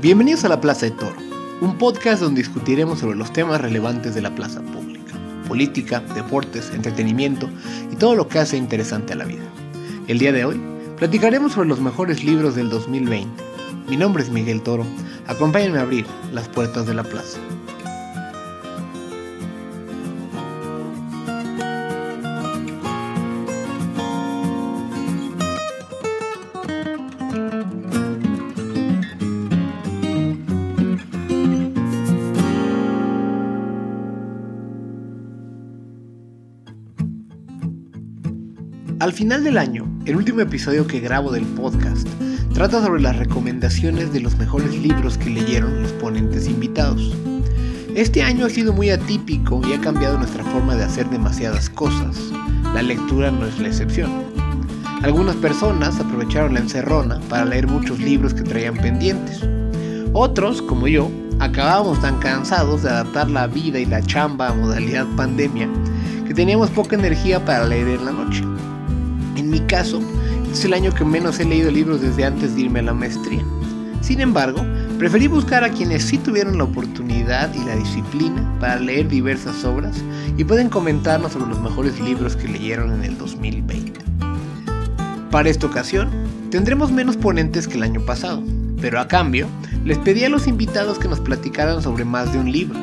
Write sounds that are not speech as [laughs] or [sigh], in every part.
Bienvenidos a La Plaza de Toro, un podcast donde discutiremos sobre los temas relevantes de la plaza pública, política, deportes, entretenimiento y todo lo que hace interesante a la vida. El día de hoy platicaremos sobre los mejores libros del 2020. Mi nombre es Miguel Toro, acompáñenme a abrir las puertas de la plaza. Final del año, el último episodio que grabo del podcast trata sobre las recomendaciones de los mejores libros que leyeron los ponentes invitados. Este año ha sido muy atípico y ha cambiado nuestra forma de hacer demasiadas cosas. La lectura no es la excepción. Algunas personas aprovecharon la encerrona para leer muchos libros que traían pendientes. Otros, como yo, acabábamos tan cansados de adaptar la vida y la chamba a modalidad pandemia que teníamos poca energía para leer en la noche. En mi caso, es el año que menos he leído libros desde antes de irme a la maestría. Sin embargo, preferí buscar a quienes sí tuvieron la oportunidad y la disciplina para leer diversas obras y pueden comentarnos sobre los mejores libros que leyeron en el 2020. Para esta ocasión, tendremos menos ponentes que el año pasado, pero a cambio, les pedí a los invitados que nos platicaran sobre más de un libro.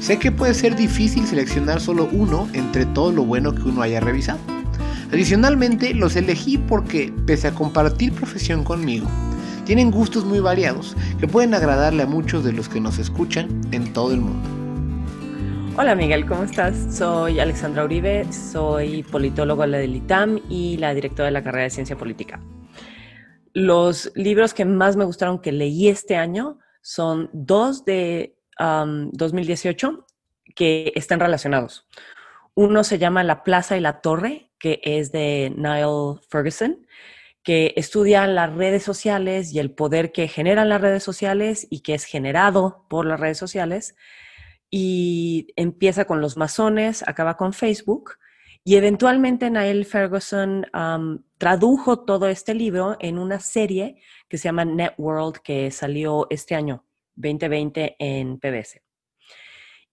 Sé que puede ser difícil seleccionar solo uno entre todo lo bueno que uno haya revisado. Adicionalmente, los elegí porque, pese a compartir profesión conmigo, tienen gustos muy variados que pueden agradarle a muchos de los que nos escuchan en todo el mundo. Hola Miguel, ¿cómo estás? Soy Alexandra Uribe, soy politólogo la del ITAM y la directora de la carrera de Ciencia Política. Los libros que más me gustaron que leí este año son dos de 2018 que están relacionados. Uno se llama La Plaza y la Torre que es de Niall Ferguson, que estudia las redes sociales y el poder que generan las redes sociales y que es generado por las redes sociales. Y empieza con los masones, acaba con Facebook. Y eventualmente Niall Ferguson tradujo todo este libro en una serie que se llama Networld, que salió este año, 2020, en PBS.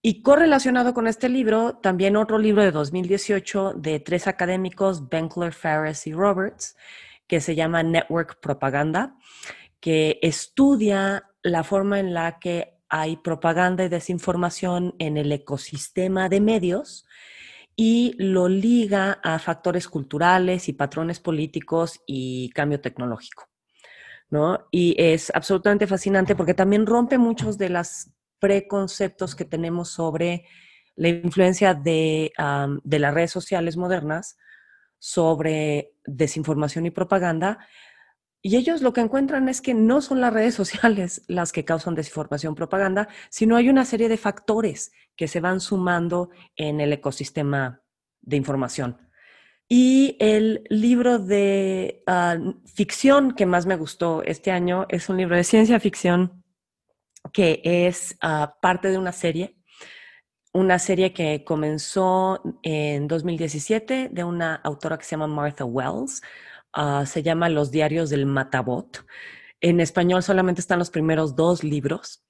Y correlacionado con este libro, también otro libro de 2018 de tres académicos, Benkler, Ferris y Roberts, que se llama Network Propaganda, que estudia la forma en la que hay propaganda y desinformación en el ecosistema de medios y lo liga a factores culturales y patrones políticos y cambio tecnológico. ¿no? Y es absolutamente fascinante porque también rompe muchos de las preconceptos que tenemos sobre la influencia de, las redes sociales modernas sobre desinformación y propaganda. Y ellos lo que encuentran es que no son las redes [laughs] sociales las que causan desinformación propaganda, sino hay una serie de factores que se van sumando en el ecosistema de información. Y el libro de ah, ficción que más me gustó este año es un libro de ciencia ficción que es ah, parte de una serie, una serie que comenzó en 2017 de una autora que se llama Martha Wells. Ah, se llama Los diarios del Matabot. En español solamente están los primeros dos libros.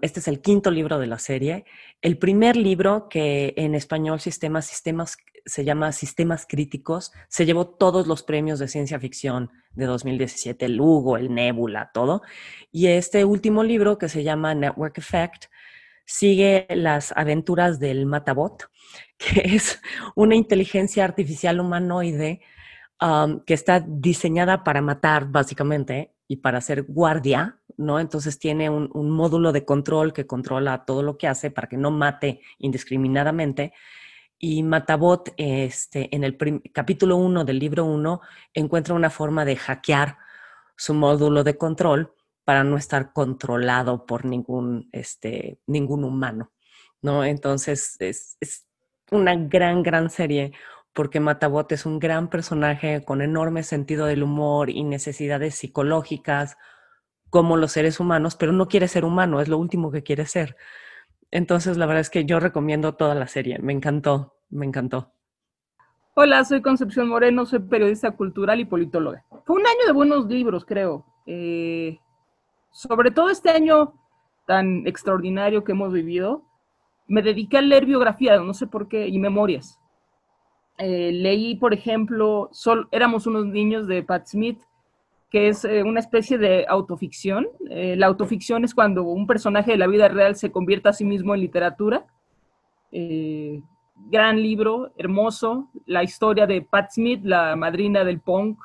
Este es el quinto libro de la serie. El primer libro, que en español sistemas, sistemas, se llama Sistemas Críticos, se llevó todos los premios de ciencia ficción de 2017, el Hugo, el Nebula, todo. Y este último libro, que se llama Network Effect, sigue las aventuras del Matabot, [laughs] que es una inteligencia artificial humanoide um, que está diseñada para matar, básicamente, y para ser guardia, ¿no? Entonces tiene un, módulo de control que controla todo lo que hace para que no mate indiscriminadamente y Matabot, este, en el capítulo 1 del libro 1, encuentra una forma de hackear su módulo de control para no estar controlado por ningún, este, ningún humano, ¿no? Entonces, es, es una gran, gran serie porque Matabot es un gran personaje con enorme sentido del humor y necesidades psicológicas como los seres humanos, pero no quiere ser humano, es lo último que quiere ser. Entonces, la verdad es que yo recomiendo toda la serie. Me encantó, me encantó. Hola, soy Concepción Moreno, soy periodista cultural y politóloga. Fue un año de buenos libros, creo. Eh, sobre todo este año tan extraordinario que hemos vivido, me dediqué a leer biografía, no sé por qué, y memorias. Eh, leí, por ejemplo, Éramos unos niños de Pat Smith, que es eh, una especie de autoficción. Eh, la autoficción es cuando un personaje de la vida real se convierte a sí mismo en literatura. gran libro, hermoso, la historia de Pat Smith, la madrina del punk,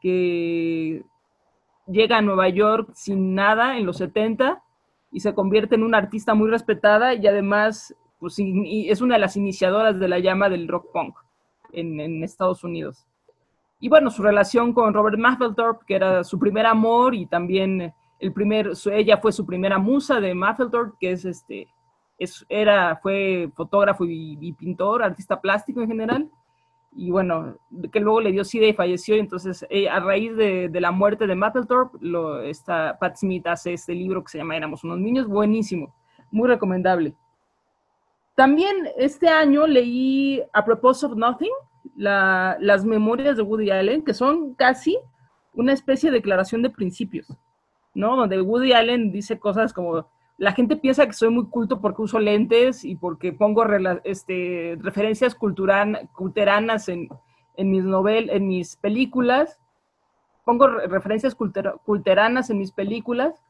que llega a Nueva York sin nada en los 70 y se convierte en una artista muy respetada y además pues, es una de las iniciadoras de la llama del rock punk en, Estados Unidos. Y bueno, su relación con Robert Mapplethorpe, que era su primer amor y también el primer, ella fue su primera musa de Mapplethorpe, que es este, es, era, fue fotógrafo y, pintor, artista plástico en general. Y bueno, que luego le dio SIDA y falleció. Entonces, eh, a raíz de, la muerte de Mapplethorpe, lo, esta, Pat Smith hace este libro que se llama Éramos unos niños, buenísimo, muy recomendable. También este año leí A Propose of Nothing, las memorias de Woody Allen, que son casi una especie de declaración de principios, ¿no? Donde Woody Allen dice cosas como, la gente piensa que soy muy culto porque uso lentes y porque pongo este, referencias culturanas en, mis novel en mis películas, pongo referencias culteranas en mis películas,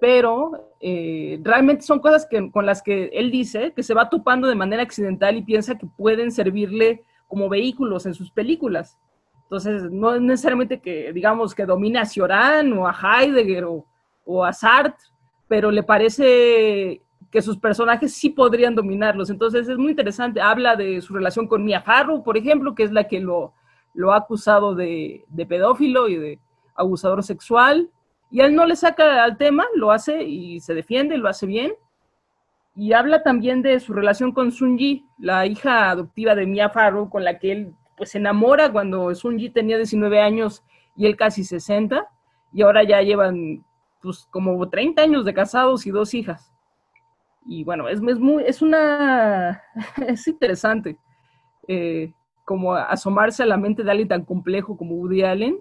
pero eh, realmente son cosas que, con las que él dice que se va topando de manera accidental y piensa que pueden servirle como vehículos en sus películas. Entonces, no es necesariamente que, digamos, que domine a Cioran o a Heidegger o, a Sartre, pero le parece que sus personajes sí podrían dominarlos. Entonces, es muy interesante. Habla de su relación con Mia Farrow, por ejemplo, que es la que lo, lo ha acusado de, de pedófilo y de abusador sexual y él no le saca al tema, lo hace y se defiende, lo hace bien. Y habla también de su relación con Sunji, la hija adoptiva de Mia Farrow, con la que él pues, se enamora cuando Sunji tenía 19 años y él casi 60. Y ahora ya llevan pues, como 30 años de casados y dos hijas. Y bueno, es, es muy, es una, [laughs] es interesante eh, como asomarse a la mente de alguien tan complejo como Woody Allen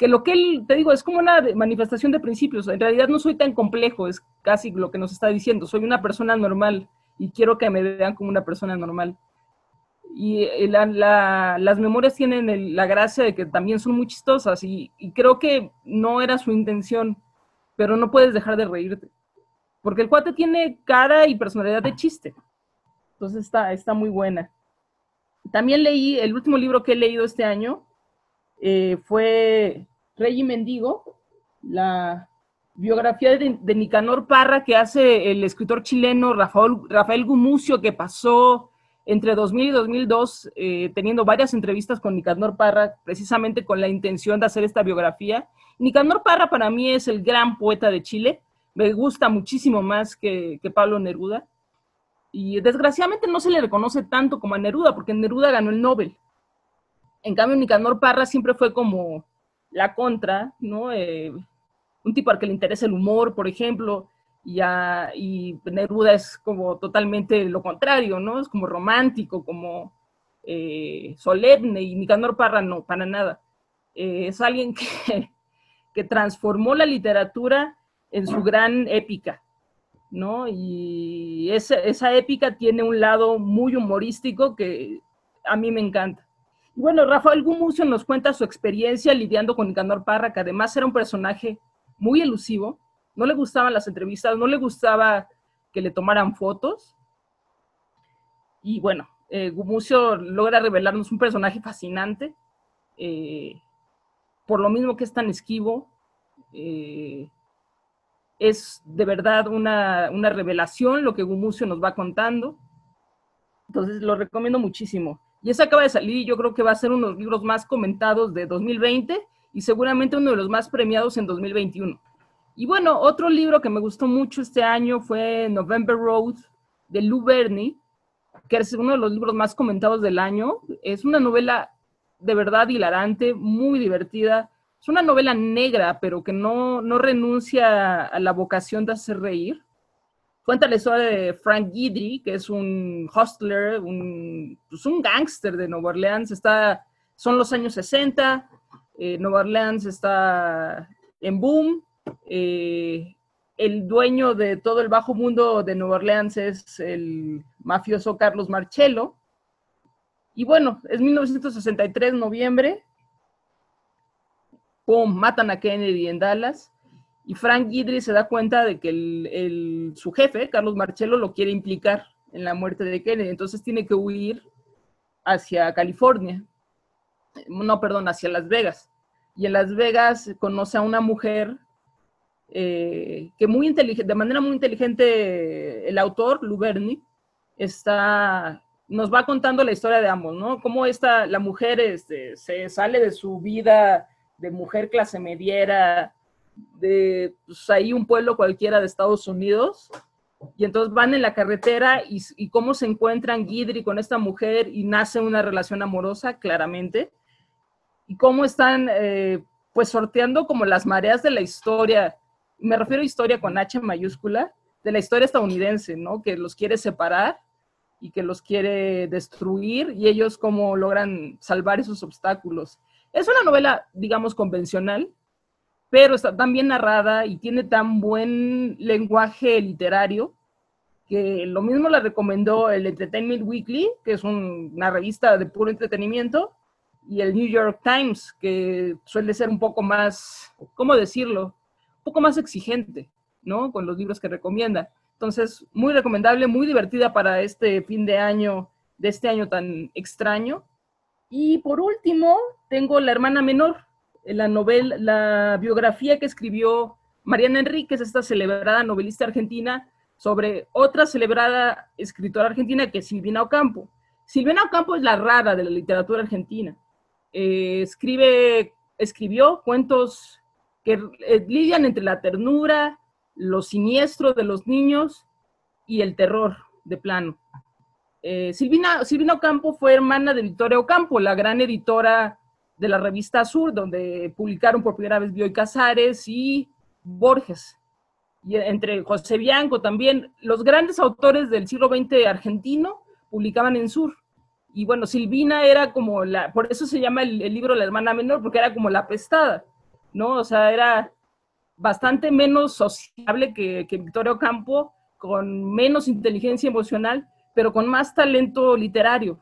que lo que él, te digo, es como una manifestación de principios. En realidad no soy tan complejo, es casi lo que nos está diciendo. Soy una persona normal y quiero que me vean como una persona normal. Y eh, las memorias tienen la gracia de que también son muy chistosas y, creo que no era su intención, pero no puedes dejar de reírte. Porque el cuate tiene cara y personalidad de chiste. Entonces está, está muy buena. También leí, el último libro que he leído este año eh, fue Rey y Mendigo, la biografía de, Nicanor Parra que hace el escritor chileno Rafael, Rafael Gumucio, que pasó entre 2000 y 2002 eh, teniendo varias entrevistas con Nicanor Parra, precisamente con la intención de hacer esta biografía. Nicanor Parra para mí es el gran poeta de Chile, me gusta muchísimo más que, que Pablo Neruda, y desgraciadamente no se le reconoce tanto como a Neruda, porque Neruda ganó el Nobel. En cambio, Nicanor Parra siempre fue como la contra, ¿no? Eh, un tipo al que le interesa el humor, por ejemplo, y, y Neruda es como totalmente lo contrario, ¿no? Es como romántico, como eh, solemne, y Nicanor Parra no, para nada. Eh, es alguien [laughs] que, que transformó la literatura en su gran épica, ¿no? Y esa, esa épica tiene un lado muy humorístico que a mí me encanta. Bueno, Rafael Gumucio nos cuenta su experiencia lidiando con Nicanor Parra, que además era un personaje muy elusivo, no le gustaban las entrevistas, no le gustaba que le tomaran fotos. Y bueno, eh, Gumucio logra revelarnos un personaje fascinante, eh, por lo mismo que es tan esquivo. Eh, es de verdad una, una revelación lo que Gumucio nos va contando. Entonces lo recomiendo muchísimo. Y ese acaba de salir yo creo que va a ser uno de los libros más comentados de 2020 y seguramente uno de los más premiados en 2021. Y bueno, otro libro que me gustó mucho este año fue November Road de Lou Berney, que es uno de los libros más comentados del año. Es una novela de verdad hilarante, muy divertida. Es una novela negra, pero que no, no renuncia a la vocación de hacer reír. La historia de Frank Guidry, que es un hostler, un, pues un gángster de Nueva Orleans. Está, son los años 60, eh, Nueva Orleans está en boom, eh, el dueño de todo el bajo mundo de Nueva Orleans es el mafioso Carlos Marcello. Y bueno, es 1963, noviembre. ¡Pum! Matan a Kennedy en Dallas. Y Frank Guidry se da cuenta de que su jefe, Carlos Marcello, lo quiere implicar en la muerte de Kennedy. Entonces tiene que huir hacia California. No, perdón, hacia Las Vegas. Y en Las Vegas conoce a una mujer eh, que muy inteligente, de manera muy inteligente el autor, Luberni, está, nos va contando la historia de ambos, ¿no? Cómo esta, la mujer este, se sale de su vida de mujer clase mediera, de pues, ahí un pueblo cualquiera de Estados Unidos, y entonces van en la carretera y, cómo se encuentran Guidry con esta mujer y nace una relación amorosa, claramente, y cómo están eh, pues sorteando como las mareas de la historia me refiero a historia con H mayúscula, de la historia estadounidense, ¿no? Que los quiere separar y que los quiere destruir y ellos cómo logran salvar esos obstáculos. Es una novela, digamos, convencional, pero está tan bien narrada y tiene tan buen lenguaje literario que lo mismo la recomendó el Entertainment Weekly, que es una revista de puro entretenimiento, y el New York Times, que suele ser un poco más, ¿cómo decirlo? poco más exigente, ¿no? Con los libros que recomienda. Entonces, muy recomendable, muy divertida para este fin de año, de este año tan extraño. Y por último, tengo La hermana menor, la novela, la biografía que escribió Mariana Enríquez, esta celebrada novelista argentina, sobre otra celebrada escritora argentina que es Silvina Ocampo. Silvina Ocampo es la rara de la literatura argentina. Eh, escribe, escribió cuentos que eh, lidian entre la ternura, lo siniestro de los niños y el terror de plano. Eh, Silvina, Silvina Ocampo fue hermana de Victoria Ocampo, la gran editora de la revista Sur, donde publicaron por primera vez Bioy Casares y Borges. Y entre José Bianco también, los grandes autores del siglo XX argentino publicaban en Sur. Y bueno, Silvina era como la, por eso se llama el, libro La hermana menor, porque era como la pestada ¿no? O sea, era bastante menos sociable que, que Victoria Ocampo, con menos inteligencia emocional, pero con más talento literario.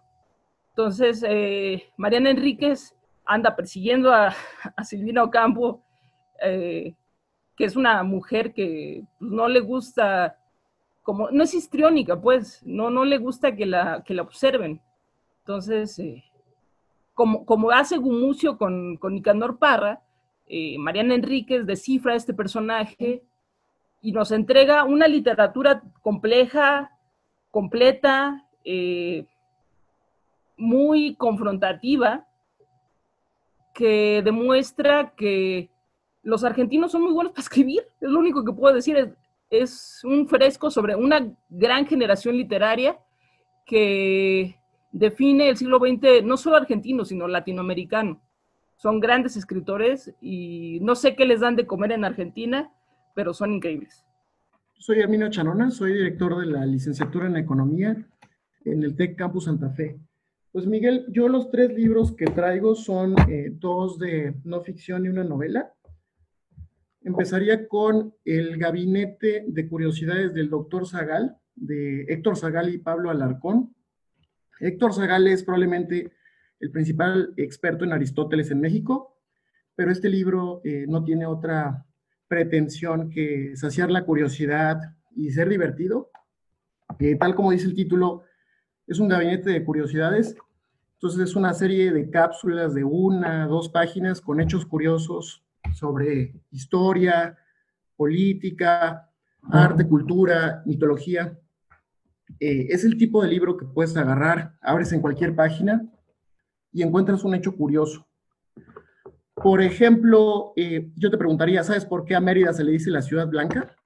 Entonces, eh, Mariana Enríquez anda persiguiendo a, Silvina Ocampo, eh, que es una mujer que pues, no le gusta, como, no es histriónica, pues, no, no le gusta que la, que la observen. Entonces, eh, como, como hace Gumucio con, con Nicanor Parra, eh, Mariana Enríquez descifra este personaje y nos entrega una literatura compleja, completa, muy confrontativa, que demuestra que los argentinos son muy buenos para escribir, [laughs] es lo único que puedo decir, es, es un fresco sobre una gran generación literaria que define el siglo XX, no solo argentino, sino latinoamericano son grandes escritores y no sé qué les dan de comer en Argentina, pero son increíbles. Soy Armino Chanona, soy director de la licenciatura en Economía en el TEC Campus Santa Fe. Pues Miguel, yo los tres libros que traigo son eh, dos de no ficción y una novela. Empezaría con El Gabinete de Curiosidades del Doctor Zagal, de Héctor Zagal y Pablo Alarcón. Héctor Zagal es probablemente el principal experto en Aristóteles en México, pero este libro eh, no tiene otra pretensión que saciar la curiosidad y ser divertido. Eh, tal como dice el título, es un gabinete de curiosidades. Entonces es una serie de cápsulas de una, dos páginas con hechos curiosos sobre historia, política, arte, cultura, mitología. Eh, es el tipo de libro que puedes agarrar, abres en cualquier página y encuentras un hecho curioso. Por ejemplo, eh, yo te preguntaría, ¿sabes por qué a Mérida se le dice la ciudad blanca?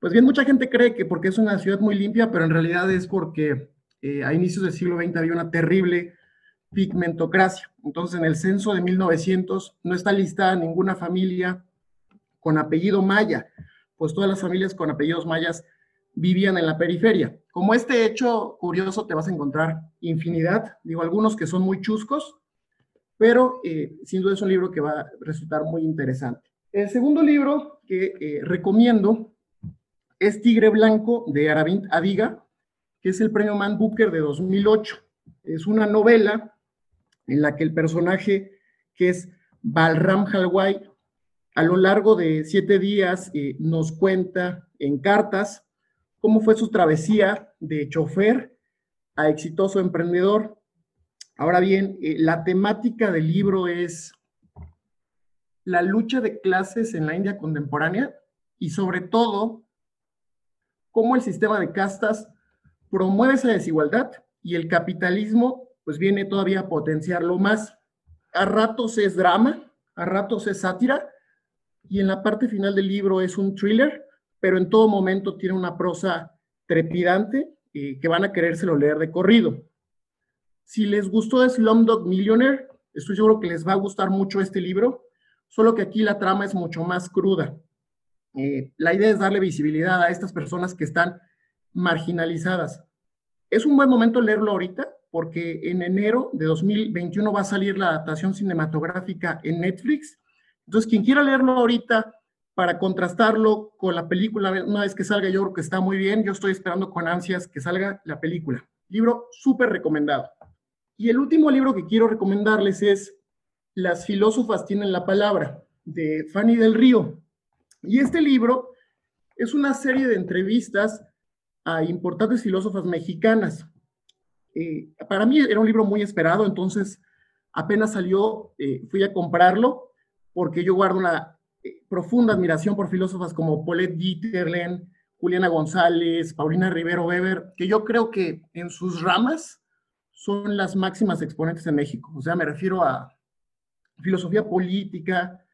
Pues bien, mucha gente cree que porque es una ciudad muy limpia, pero en realidad es porque eh, a inicios del siglo XX había una terrible pigmentocracia. Entonces, en el censo de 1900 no está listada ninguna familia con apellido maya, pues todas las familias con apellidos mayas vivían en la periferia. Como este hecho curioso te vas a encontrar infinidad, digo algunos que son muy chuscos, pero eh, sin duda es un libro que va a resultar muy interesante. El segundo libro que eh, recomiendo es Tigre Blanco de Aravind Adiga, que es el premio Man Booker de 2008. Es una novela en la que el personaje, que es Balram Halwai, a lo largo de siete días eh, nos cuenta en cartas cómo fue su travesía de chofer a exitoso emprendedor. Ahora bien, eh, la temática del libro es la lucha de clases en la India contemporánea y sobre todo cómo el sistema de castas promueve esa desigualdad y el capitalismo pues viene todavía a potenciarlo más. A ratos es drama, a ratos es sátira y en la parte final del libro es un thriller, pero en todo momento tiene una prosa trepidante y que van a querérselo leer de corrido. Si les gustó Slumdog Millionaire, estoy seguro que les va a gustar mucho este libro, solo que aquí la trama es mucho más cruda. Eh, la idea es darle visibilidad a estas personas que están marginalizadas. Es un buen momento leerlo ahorita porque en enero de 2021 va a salir la adaptación cinematográfica en Netflix. Entonces, quien quiera leerlo ahorita para contrastarlo con la película, una vez que salga, yo creo que está muy bien. Yo estoy esperando con ansias que salga la película. Libro súper recomendado. Y el último libro que quiero recomendarles es Las filósofas tienen la palabra, de Fanny del Río. Y este libro es una serie de entrevistas a importantes filósofas mexicanas. Eh, para mí era un libro muy esperado, entonces apenas salió, eh, fui a comprarlo porque yo guardo una eh, profunda admiración por filósofas como Paulette Dieterlen, Juliana González, Paulina Rivero Weber, que yo creo que en sus ramas son las máximas exponentes en México. O sea, me refiero a filosofía política,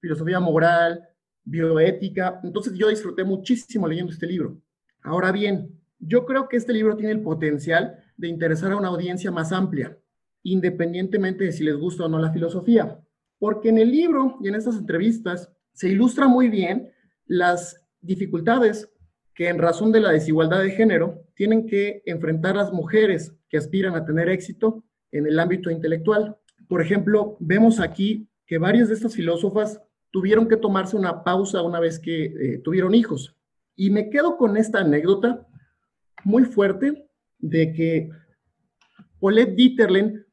filosofía moral, bioética. Entonces yo disfruté muchísimo leyendo este libro. Ahora bien, yo creo que este libro tiene el potencial de interesar a una audiencia más amplia, independientemente de si les gusta o no la filosofía, porque en el libro y en estas entrevistas se ilustra muy bien las dificultades que en razón de la desigualdad de género tienen que enfrentar las mujeres que aspiran a tener éxito en el ámbito intelectual. Por ejemplo, vemos aquí que varias de estas filósofas tuvieron que tomarse una pausa una vez que eh, tuvieron hijos. Y me quedo con esta anécdota muy fuerte de que Paulette Dieterlen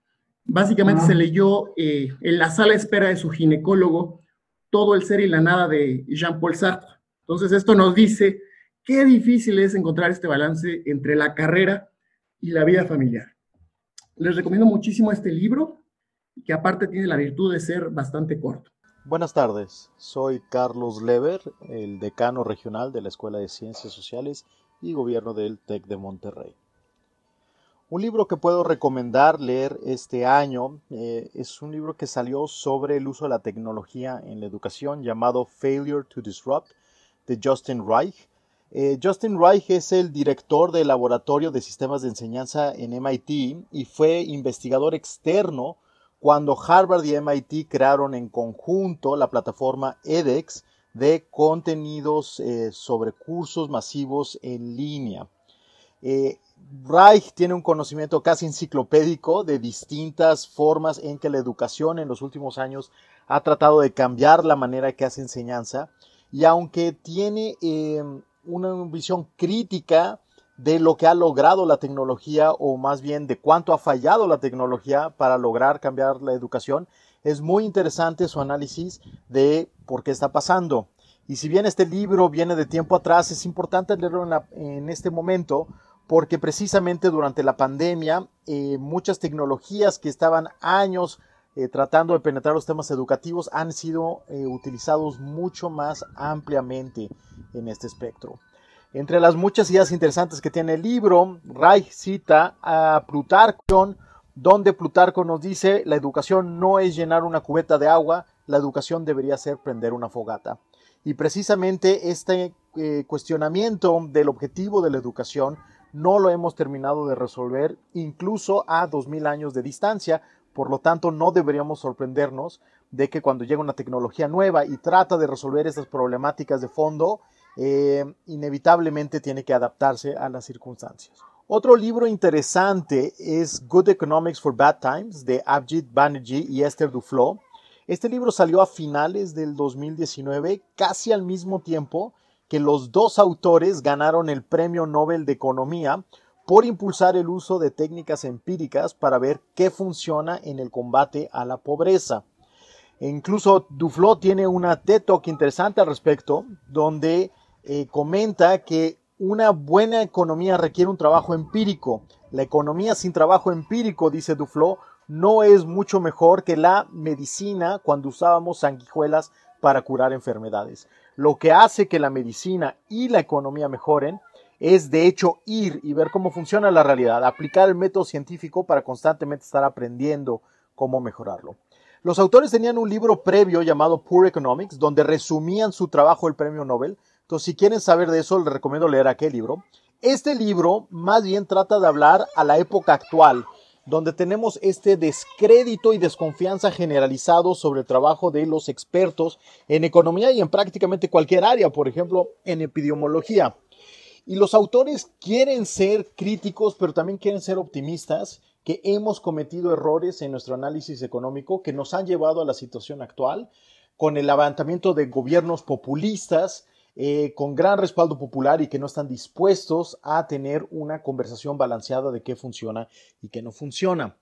básicamente se leyó eh, en la sala de espera de su ginecólogo todo el ser y la nada de Jean-Paul Sartre. Entonces esto nos dice qué difícil es encontrar este balance entre la carrera y la vida familiar. Les recomiendo muchísimo este libro, que aparte tiene la virtud de ser bastante corto. Buenas tardes, soy Carlos Lever, el decano regional de la Escuela de Ciencias Sociales y Gobierno del TEC de Monterrey. Un libro que puedo recomendar leer este año eh, es un libro que salió sobre el uso de la tecnología en la educación llamado Failure to Disrupt de Justin Reich. Eh, Justin Reich es el director del Laboratorio de Sistemas de Enseñanza en MIT y fue investigador externo cuando Harvard y MIT crearon en conjunto la plataforma edX de contenidos eh, sobre cursos masivos en línea. Eh, Reich tiene un conocimiento casi enciclopédico de distintas formas en que la educación en los últimos años ha tratado de cambiar la manera que hace enseñanza y aunque tiene eh, una visión crítica de lo que ha logrado la tecnología o más bien de cuánto ha fallado la tecnología para lograr cambiar la educación. Es muy interesante su análisis de por qué está pasando. Y si bien este libro viene de tiempo atrás, es importante leerlo en, este momento porque precisamente durante la pandemia eh, muchas tecnologías que estaban años eh, tratando de penetrar los temas educativos han sido eh, utilizados mucho más ampliamente en este espectro. Entre las muchas ideas interesantes que tiene el libro, Reich cita a Plutarco, donde Plutarco nos dice, la educación no es llenar una cubeta de agua, la educación debería ser prender una fogata. Y precisamente este eh, cuestionamiento del objetivo de la educación no lo hemos terminado de resolver incluso a 2000 años de distancia, por lo tanto no deberíamos sorprendernos de que cuando llega una tecnología nueva y trata de resolver estas problemáticas de fondo, eh, inevitablemente tiene que adaptarse a las circunstancias. Otro libro interesante es Good Economics for Bad Times de Abjit Banerjee y Esther Duflo. Este libro salió a finales del 2019, casi al mismo tiempo que los dos autores ganaron el Premio Nobel de Economía por impulsar el uso de técnicas empíricas para ver qué funciona en el combate a la pobreza. E incluso Duflo tiene una TED Talk interesante al respecto, donde eh, comenta que una buena economía requiere un trabajo empírico. La economía sin trabajo empírico, dice Duflo, no es mucho mejor que la medicina cuando usábamos sanguijuelas para curar enfermedades. Lo que hace que la medicina y la economía mejoren es de hecho ir y ver cómo funciona la realidad, aplicar el método científico para constantemente estar aprendiendo cómo mejorarlo. Los autores tenían un libro previo llamado Poor Economics, donde resumían su trabajo del premio Nobel. Entonces, si quieren saber de eso, les recomiendo leer aquel libro. Este libro más bien trata de hablar a la época actual donde tenemos este descrédito y desconfianza generalizado sobre el trabajo de los expertos en economía y en prácticamente cualquier área, por ejemplo, en epidemiología. Y los autores quieren ser críticos, pero también quieren ser optimistas, que hemos cometido errores en nuestro análisis económico que nos han llevado a la situación actual, con el levantamiento de gobiernos populistas, eh, con gran respaldo popular y que no están dispuestos a tener una conversación balanceada de qué funciona y qué no funciona.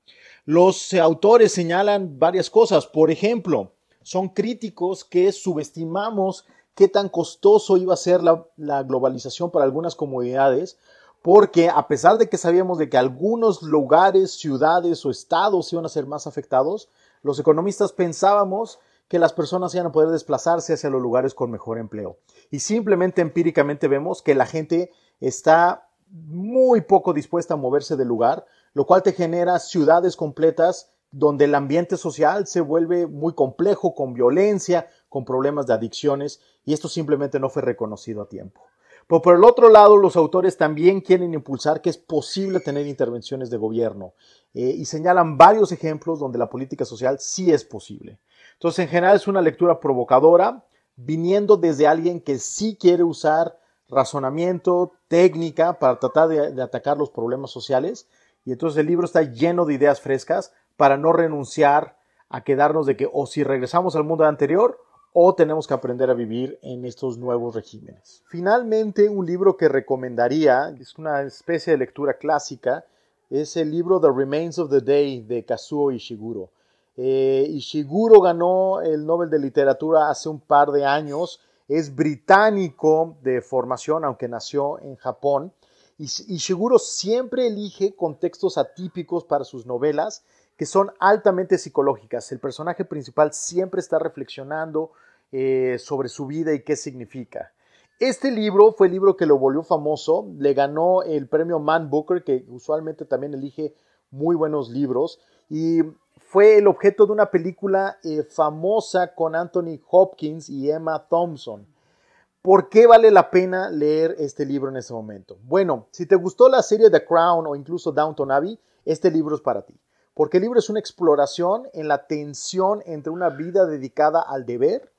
Los autores señalan varias cosas. Por ejemplo, son críticos que subestimamos qué tan costoso iba a ser la, la globalización para algunas comunidades, porque a pesar de que sabíamos de que algunos lugares, ciudades o estados iban a ser más afectados, los economistas pensábamos que las personas iban a poder desplazarse hacia los lugares con mejor empleo. Y simplemente empíricamente vemos que la gente está muy poco dispuesta a moverse del lugar, lo cual te genera ciudades completas donde el ambiente social se vuelve muy complejo, con violencia, con problemas de adicciones, y esto simplemente no fue reconocido a tiempo. Pero por el otro lado, los autores también quieren impulsar que es posible tener intervenciones de gobierno eh, y señalan varios ejemplos donde la política social sí es posible. Entonces, en general es una lectura provocadora, viniendo desde alguien que sí quiere usar razonamiento, técnica para tratar de, atacar los problemas sociales. Y entonces el libro está lleno de ideas frescas para no renunciar a quedarnos de que o si regresamos al mundo anterior o tenemos que aprender a vivir en estos nuevos regímenes. Finalmente, un libro que recomendaría, es una especie de lectura clásica, es el libro The Remains of the Day de Kazuo Ishiguro. Eh, Ishiguro ganó el Nobel de Literatura hace un par de años. Es británico de formación, aunque nació en Japón. Ishiguro siempre elige contextos atípicos para sus novelas que son altamente psicológicas. El personaje principal siempre está reflexionando eh, sobre su vida y qué significa. Este libro fue el libro que lo volvió famoso, le ganó el premio Man Booker, que usualmente también elige muy buenos libros, y fue el objeto de una película eh, famosa con Anthony Hopkins y Emma Thompson. ¿Por qué vale la pena leer este libro en este momento? Bueno, si te gustó la serie The Crown o incluso Downton Abbey, este libro es para ti. Porque el libro es una exploración en la tensión entre una vida dedicada al deber,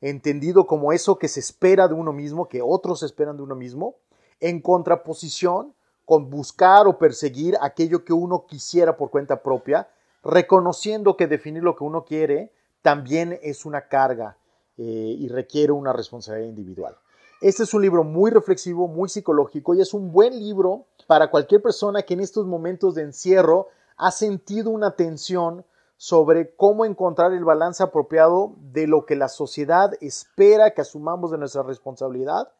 entendido como eso que se espera de uno mismo, que otros esperan de uno mismo, en contraposición con buscar o perseguir aquello que uno quisiera por cuenta propia, reconociendo que definir lo que uno quiere también es una carga eh, y requiere una responsabilidad individual. Este es un libro muy reflexivo, muy psicológico y es un buen libro para cualquier persona que en estos momentos de encierro ha sentido una tensión sobre cómo encontrar el balance apropiado de lo que la sociedad espera que asumamos de nuestra responsabilidad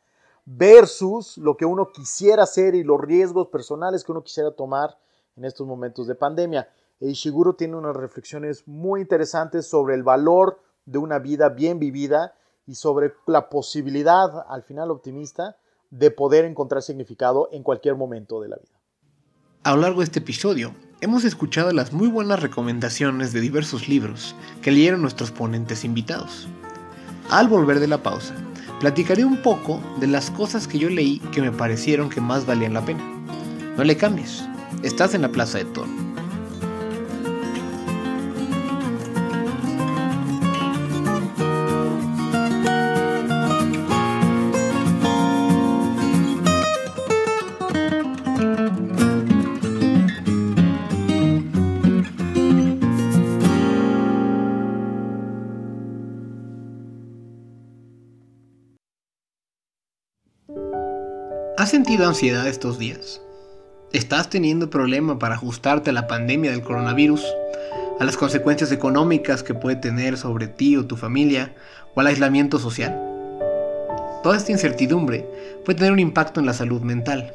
versus lo que uno quisiera hacer y los riesgos personales que uno quisiera tomar en estos momentos de pandemia. Ishiguro tiene unas reflexiones muy interesantes sobre el valor de una vida bien vivida y sobre la posibilidad, al final optimista, de poder encontrar significado en cualquier momento de la vida. A lo largo de este episodio, hemos escuchado las muy buenas recomendaciones de diversos libros que leyeron nuestros ponentes invitados. Al volver de la pausa, platicaré un poco de las cosas que yo leí que me parecieron que más valían la pena. No le cambies, estás en la Plaza de Toro. Sentido ansiedad estos días? ¿Estás teniendo problema para ajustarte a la pandemia del coronavirus, a las consecuencias económicas que puede tener sobre ti o tu familia, o al aislamiento social? Toda esta incertidumbre puede tener un impacto en la salud mental.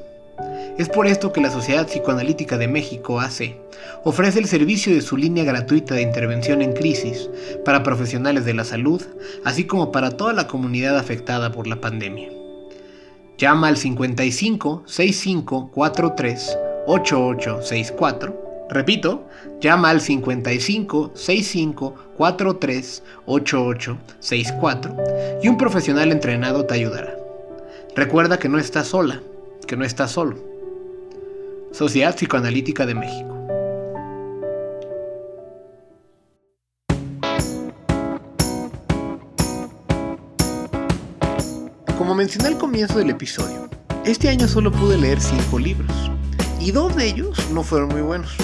Es por esto que la Sociedad Psicoanalítica de México, AC, ofrece el servicio de su línea gratuita de intervención en crisis para profesionales de la salud, así como para toda la comunidad afectada por la pandemia. Llama al 55 65 43 8864. Repito, llama al 55 65 43 8864 y un profesional entrenado te ayudará. Recuerda que no estás sola, que no estás solo. Sociedad Psicoanalítica de México. Como mencioné al comienzo del episodio, este año solo pude leer 5 libros, y dos de ellos no fueron muy buenos.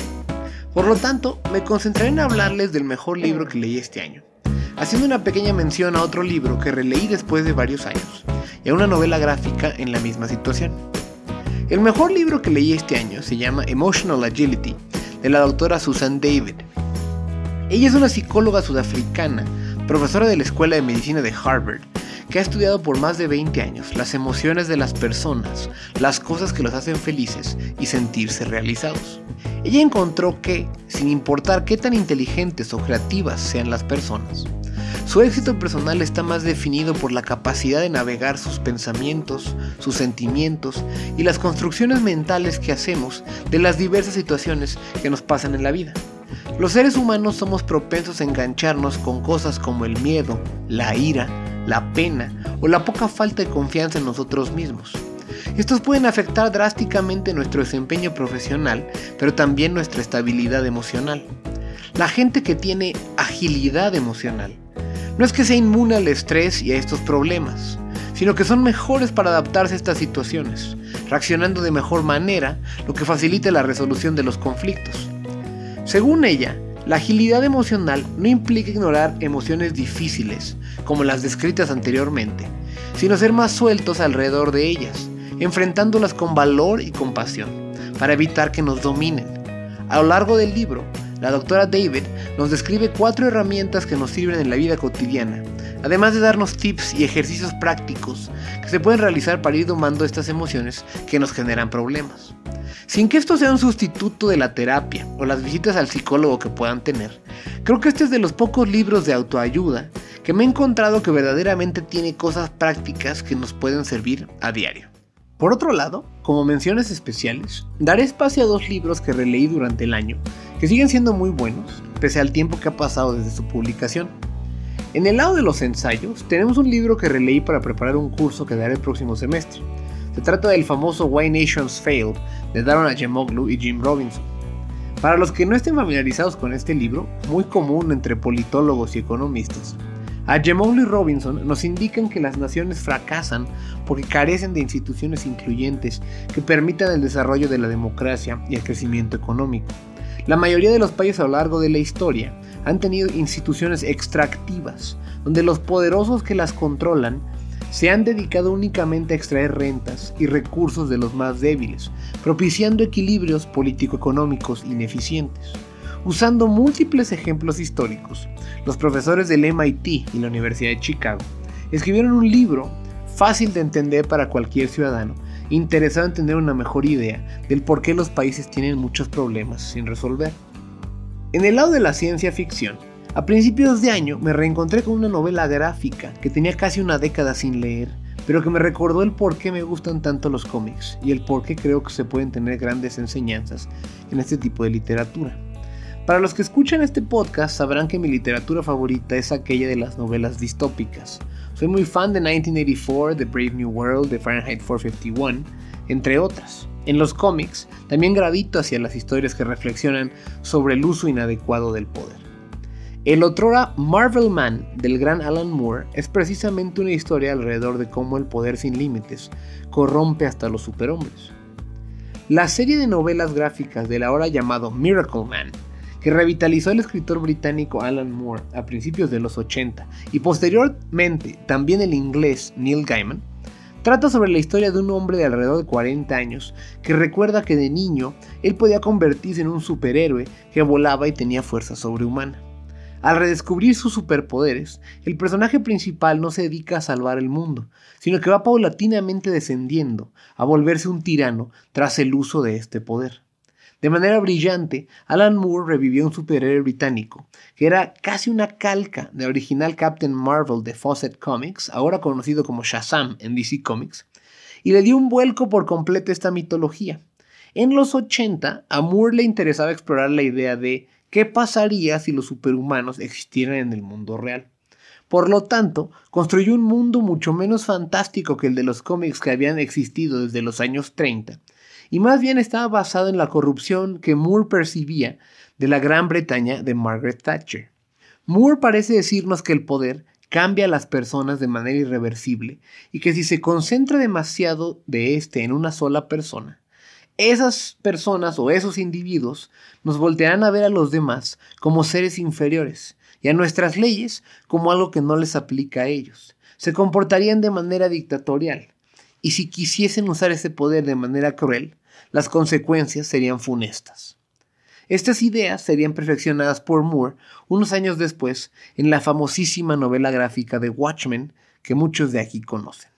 Por lo tanto, me concentraré en hablarles del mejor libro que leí este año, haciendo una pequeña mención a otro libro que releí después de varios años, y a una novela gráfica en la misma situación. El mejor libro que leí este año se llama Emotional Agility, de la doctora Susan David. Ella es una psicóloga sudafricana, profesora de la Escuela de Medicina de Harvard, que ha estudiado por más de 20 años las emociones de las personas, las cosas que los hacen felices y sentirse realizados. Ella encontró que, sin importar qué tan inteligentes o creativas sean las personas, su éxito personal está más definido por la capacidad de navegar sus pensamientos, sus sentimientos y las construcciones mentales que hacemos de las diversas situaciones que nos pasan en la vida. Los seres humanos somos propensos a engancharnos con cosas como el miedo, la ira, la pena o la poca falta de confianza en nosotros mismos. Estos pueden afectar drásticamente nuestro desempeño profesional, pero también nuestra estabilidad emocional. La gente que tiene agilidad emocional no es que sea inmune al estrés y a estos problemas, sino que son mejores para adaptarse a estas situaciones, reaccionando de mejor manera, lo que facilita la resolución de los conflictos. Según ella, la agilidad emocional no implica ignorar emociones difíciles, como las descritas anteriormente, sino ser más sueltos alrededor de ellas, enfrentándolas con valor y compasión, para evitar que nos dominen. A lo largo del libro, la doctora David nos describe cuatro herramientas que nos sirven en la vida cotidiana, además de darnos tips y ejercicios prácticos que se pueden realizar para ir domando estas emociones que nos generan problemas. Sin que esto sea un sustituto de la terapia o las visitas al psicólogo que puedan tener, creo que este es de los pocos libros de autoayuda que me he encontrado que verdaderamente tiene cosas prácticas que nos pueden servir a diario. Por otro lado, como menciones especiales, daré espacio a dos libros que releí durante el año, que siguen siendo muy buenos, pese al tiempo que ha pasado desde su publicación. En el lado de los ensayos, tenemos un libro que releí para preparar un curso que daré el próximo semestre. Se trata del famoso Why Nations Failed de Daron Acemoglu y Jim Robinson. Para los que no estén familiarizados con este libro, muy común entre politólogos y economistas, Acemoglu y Robinson nos indican que las naciones fracasan porque carecen de instituciones incluyentes que permitan el desarrollo de la democracia y el crecimiento económico. La mayoría de los países a lo largo de la historia han tenido instituciones extractivas, donde los poderosos que las controlan se han dedicado únicamente a extraer rentas y recursos de los más débiles, propiciando equilibrios político-económicos ineficientes. Usando múltiples ejemplos históricos, los profesores del MIT y la Universidad de Chicago escribieron un libro fácil de entender para cualquier ciudadano interesado en tener una mejor idea del por qué los países tienen muchos problemas sin resolver. En el lado de la ciencia ficción, a principios de año me reencontré con una novela gráfica que tenía casi una década sin leer, pero que me recordó el por qué me gustan tanto los cómics y el por qué creo que se pueden tener grandes enseñanzas en este tipo de literatura. Para los que escuchan este podcast sabrán que mi literatura favorita es aquella de las novelas distópicas. Soy muy fan de 1984, The Brave New World, de Fahrenheit 451, entre otras. En los cómics también gravito hacia las historias que reflexionan sobre el uso inadecuado del poder. El otrora Marvel Man del gran Alan Moore es precisamente una historia alrededor de cómo el poder sin límites corrompe hasta los superhombres. La serie de novelas gráficas del ahora llamado Miracle Man, que revitalizó el escritor británico Alan Moore a principios de los 80 y posteriormente también el inglés Neil Gaiman, Trata sobre la historia de un hombre de alrededor de 40 años que recuerda que de niño él podía convertirse en un superhéroe que volaba y tenía fuerza sobrehumana. Al redescubrir sus superpoderes, el personaje principal no se dedica a salvar el mundo, sino que va paulatinamente descendiendo a volverse un tirano tras el uso de este poder. De manera brillante, Alan Moore revivió un superhéroe británico, que era casi una calca del original Captain Marvel de Fawcett Comics, ahora conocido como Shazam en DC Comics, y le dio un vuelco por completo a esta mitología. En los 80, a Moore le interesaba explorar la idea de qué pasaría si los superhumanos existieran en el mundo real. Por lo tanto, construyó un mundo mucho menos fantástico que el de los cómics que habían existido desde los años 30, y más bien estaba basado en la corrupción que Moore percibía de la Gran Bretaña de Margaret Thatcher. Moore parece decirnos que el poder cambia a las personas de manera irreversible y que si se concentra demasiado de este en una sola persona, esas personas o esos individuos nos voltearán a ver a los demás como seres inferiores y a nuestras leyes como algo que no les aplica a ellos. Se comportarían de manera dictatorial y si quisiesen usar ese poder de manera cruel, las consecuencias serían funestas. Estas ideas serían perfeccionadas por Moore unos años después en la famosísima novela gráfica de Watchmen que muchos de aquí conocen.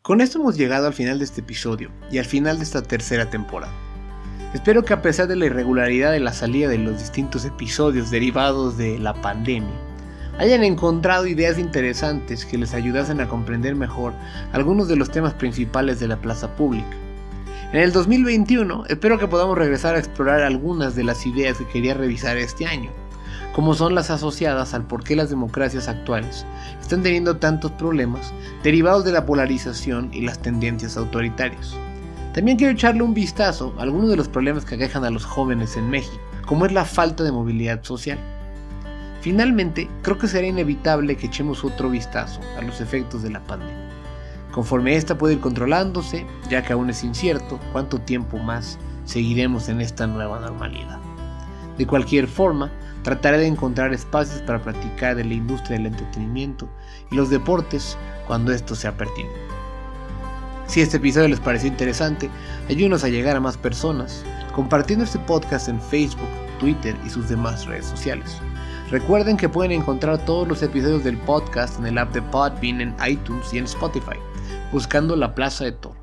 Con esto hemos llegado al final de este episodio y al final de esta tercera temporada. Espero que a pesar de la irregularidad de la salida de los distintos episodios derivados de la pandemia, hayan encontrado ideas interesantes que les ayudasen a comprender mejor algunos de los temas principales de la plaza pública. En el 2021 espero que podamos regresar a explorar algunas de las ideas que quería revisar este año, como son las asociadas al por qué las democracias actuales están teniendo tantos problemas derivados de la polarización y las tendencias autoritarias. También quiero echarle un vistazo a algunos de los problemas que aquejan a los jóvenes en México, como es la falta de movilidad social. Finalmente, creo que será inevitable que echemos otro vistazo a los efectos de la pandemia. Conforme esta puede ir controlándose, ya que aún es incierto cuánto tiempo más seguiremos en esta nueva normalidad. De cualquier forma, trataré de encontrar espacios para practicar de la industria del entretenimiento y los deportes cuando esto sea pertinente. Si este episodio les pareció interesante, ayúdenos a llegar a más personas, compartiendo este podcast en Facebook, Twitter y sus demás redes sociales. Recuerden que pueden encontrar todos los episodios del podcast en el app de Podbean en iTunes y en Spotify, buscando La Plaza de Toro.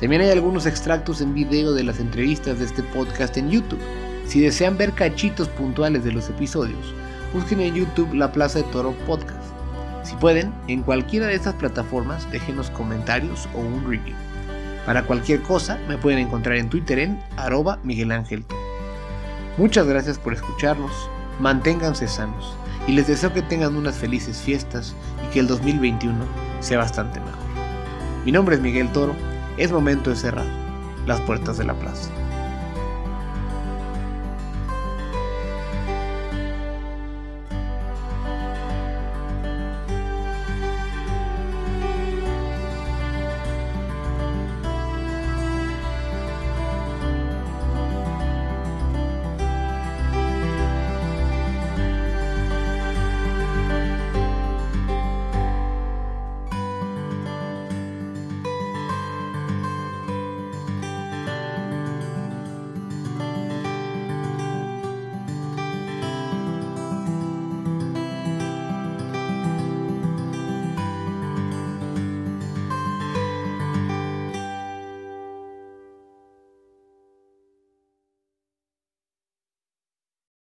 También hay algunos extractos en video de las entrevistas de este podcast en YouTube. Si desean ver cachitos puntuales de los episodios, busquen en YouTube La Plaza de Toro Podcast. Si pueden, en cualquiera de estas plataformas déjenos comentarios o un review. Para cualquier cosa me pueden encontrar en Twitter en arroba Miguel Ángel. Muchas gracias por escucharnos manténganse sanos y les deseo que tengan unas felices fiestas y que el 2021 sea bastante mejor. Mi nombre es Miguel Toro, es momento de cerrar las puertas de la plaza.